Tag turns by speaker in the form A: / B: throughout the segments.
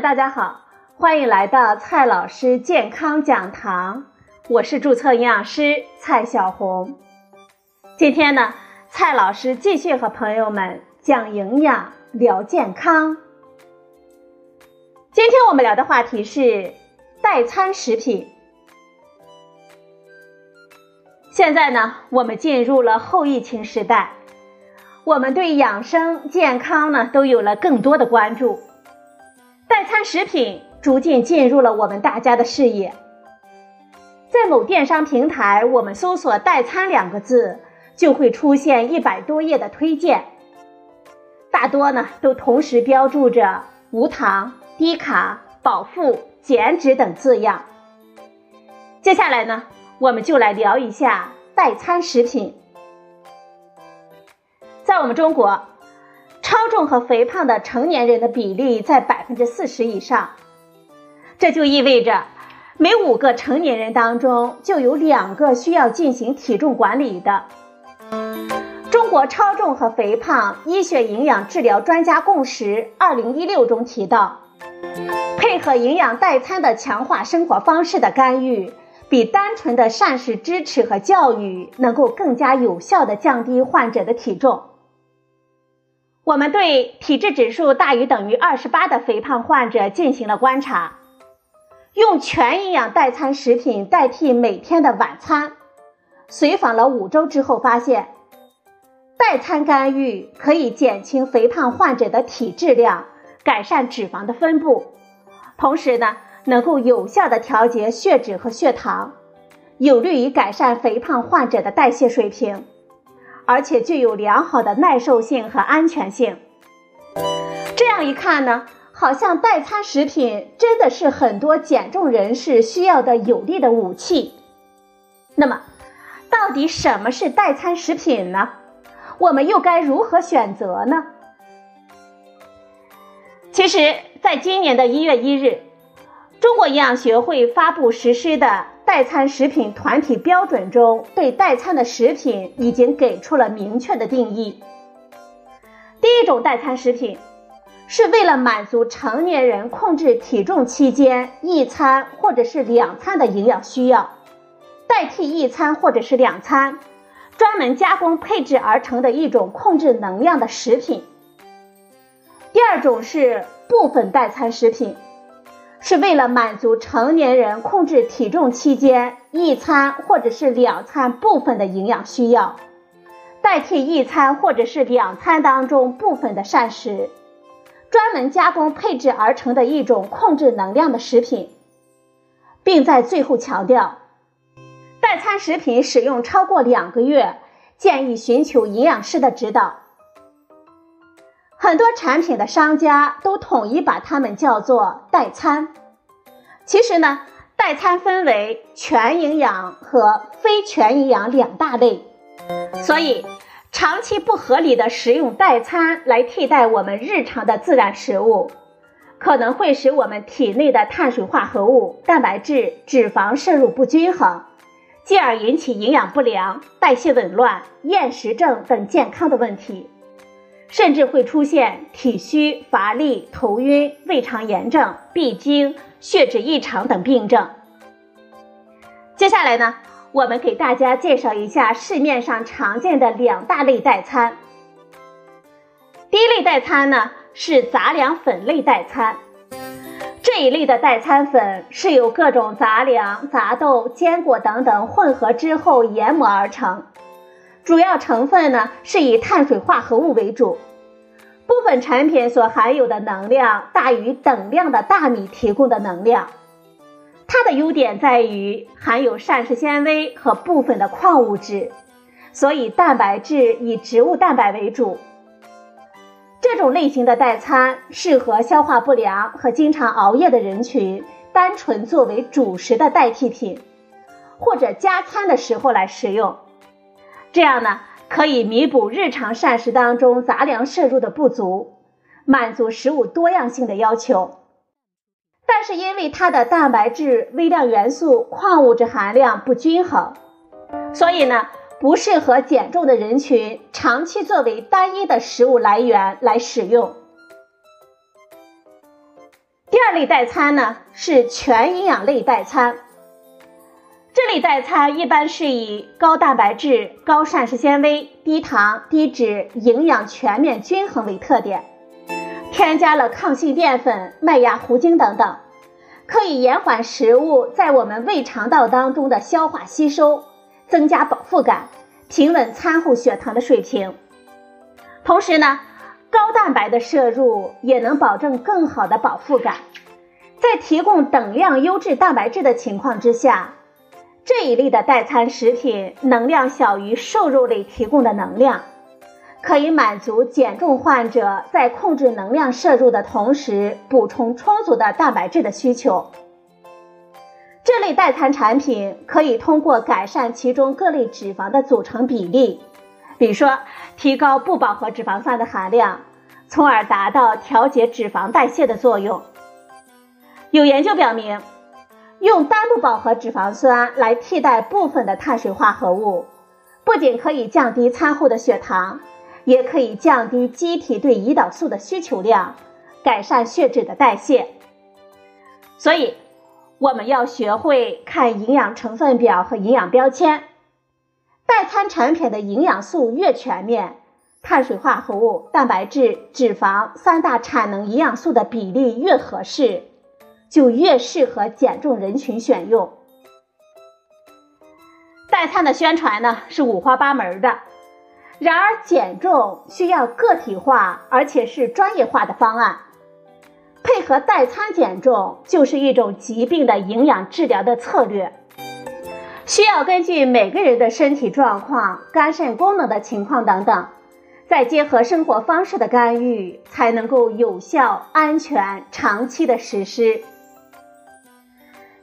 A: 大家好，欢迎来到蔡老师健康讲堂，我是注册营养师蔡小红。今天呢，蔡老师继续和朋友们讲营养、聊健康。今天我们聊的话题是代餐食品。现在呢，我们进入了后疫情时代，我们对养生健康呢都有了更多的关注。代餐食品逐渐进入了我们大家的视野。在某电商平台，我们搜索“代餐”两个字，就会出现一百多页的推荐，大多呢都同时标注着无糖。低卡、饱腹、减脂等字样。接下来呢，我们就来聊一下代餐食品。在我们中国，超重和肥胖的成年人的比例在百分之四十以上，这就意味着每五个成年人当中就有两个需要进行体重管理的。中国超重和肥胖医学营养治疗专家共识二零一六中提到。配合营养代餐的强化生活方式的干预，比单纯的膳食支持和教育能够更加有效的降低患者的体重。我们对体质指数大于等于二十八的肥胖患者进行了观察，用全营养代餐食品代替每天的晚餐，随访了五周之后发现，代餐干预可以减轻肥胖患者的体质量。改善脂肪的分布，同时呢，能够有效的调节血脂和血糖，有利于改善肥胖患者的代谢水平，而且具有良好的耐受性和安全性。这样一看呢，好像代餐食品真的是很多减重人士需要的有力的武器。那么，到底什么是代餐食品呢？我们又该如何选择呢？其实，在今年的一月一日，中国营养学会发布实施的代餐食品团体标准中，对代餐的食品已经给出了明确的定义。第一种代餐食品，是为了满足成年人控制体重期间一餐或者是两餐的营养需要，代替一餐或者是两餐，专门加工配制而成的一种控制能量的食品。第二种是部分代餐食品，是为了满足成年人控制体重期间一餐或者是两餐部分的营养需要，代替一餐或者是两餐当中部分的膳食，专门加工配制而成的一种控制能量的食品，并在最后强调，代餐食品使用超过两个月，建议寻求营养师的指导。很多产品的商家都统一把它们叫做代餐。其实呢，代餐分为全营养和非全营养两大类。所以，长期不合理的食用代餐来替代我们日常的自然食物，可能会使我们体内的碳水化合物、蛋白质、脂肪摄入不均衡，进而引起营养不良、代谢紊乱、厌食症等健康的问题。甚至会出现体虚、乏力、头晕、胃肠炎症、闭经、血脂异常等病症。接下来呢，我们给大家介绍一下市面上常见的两大类代餐。第一类代餐呢是杂粮粉类代餐，这一类的代餐粉是由各种杂粮、杂豆、坚果等等混合之后研磨而成。主要成分呢是以碳水化合物为主，部分产品所含有的能量大于等量的大米提供的能量。它的优点在于含有膳食纤维和部分的矿物质，所以蛋白质以植物蛋白为主。这种类型的代餐适合消化不良和经常熬夜的人群，单纯作为主食的代替品，或者加餐的时候来食用。这样呢，可以弥补日常膳食当中杂粮摄入的不足，满足食物多样性的要求。但是因为它的蛋白质、微量元素、矿物质含量不均衡，所以呢，不适合减重的人群长期作为单一的食物来源来使用。第二类代餐呢是全营养类代餐。这类代餐一般是以高蛋白质、高膳食纤维、低糖、低脂、营养全面均衡为特点，添加了抗性淀粉、麦芽糊精等等，可以延缓食物在我们胃肠道当中的消化吸收，增加饱腹感，平稳餐后血糖的水平。同时呢，高蛋白的摄入也能保证更好的饱腹感。在提供等量优质蛋白质的情况之下，这一类的代餐食品能量小于瘦肉类提供的能量，可以满足减重患者在控制能量摄入的同时，补充充足的蛋白质的需求。这类代餐产品可以通过改善其中各类脂肪的组成比例，比如说提高不饱和脂肪酸的含量，从而达到调节脂肪代谢的作用。有研究表明，用单不饱和脂肪酸来替代部分的碳水化合物，不仅可以降低餐后的血糖，也可以降低机体对胰岛素的需求量，改善血脂的代谢。所以，我们要学会看营养成分表和营养标签。代餐产品的营养素越全面，碳水化合物、蛋白质、脂肪三大产能营养素的比例越合适。就越适合减重人群选用。代餐的宣传呢是五花八门的，然而减重需要个体化而且是专业化的方案。配合代餐减重就是一种疾病的营养治疗的策略，需要根据每个人的身体状况、肝肾功能的情况等等，再结合生活方式的干预，才能够有效、安全、长期的实施。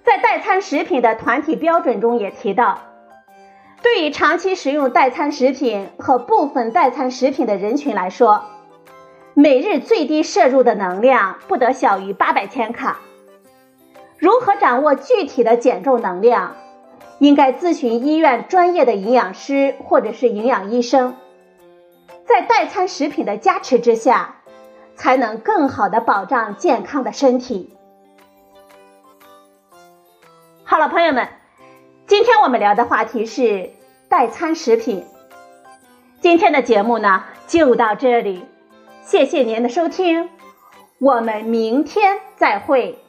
A: 在代餐食品的团体标准中也提到，对于长期食用代餐食品和部分代餐食品的人群来说，每日最低摄入的能量不得小于八百千卡。如何掌握具体的减重能量，应该咨询医院专业的营养师或者是营养医生。在代餐食品的加持之下，才能更好的保障健康的身体。好了，朋友们，今天我们聊的话题是代餐食品。今天的节目呢就到这里，谢谢您的收听，我们明天再会。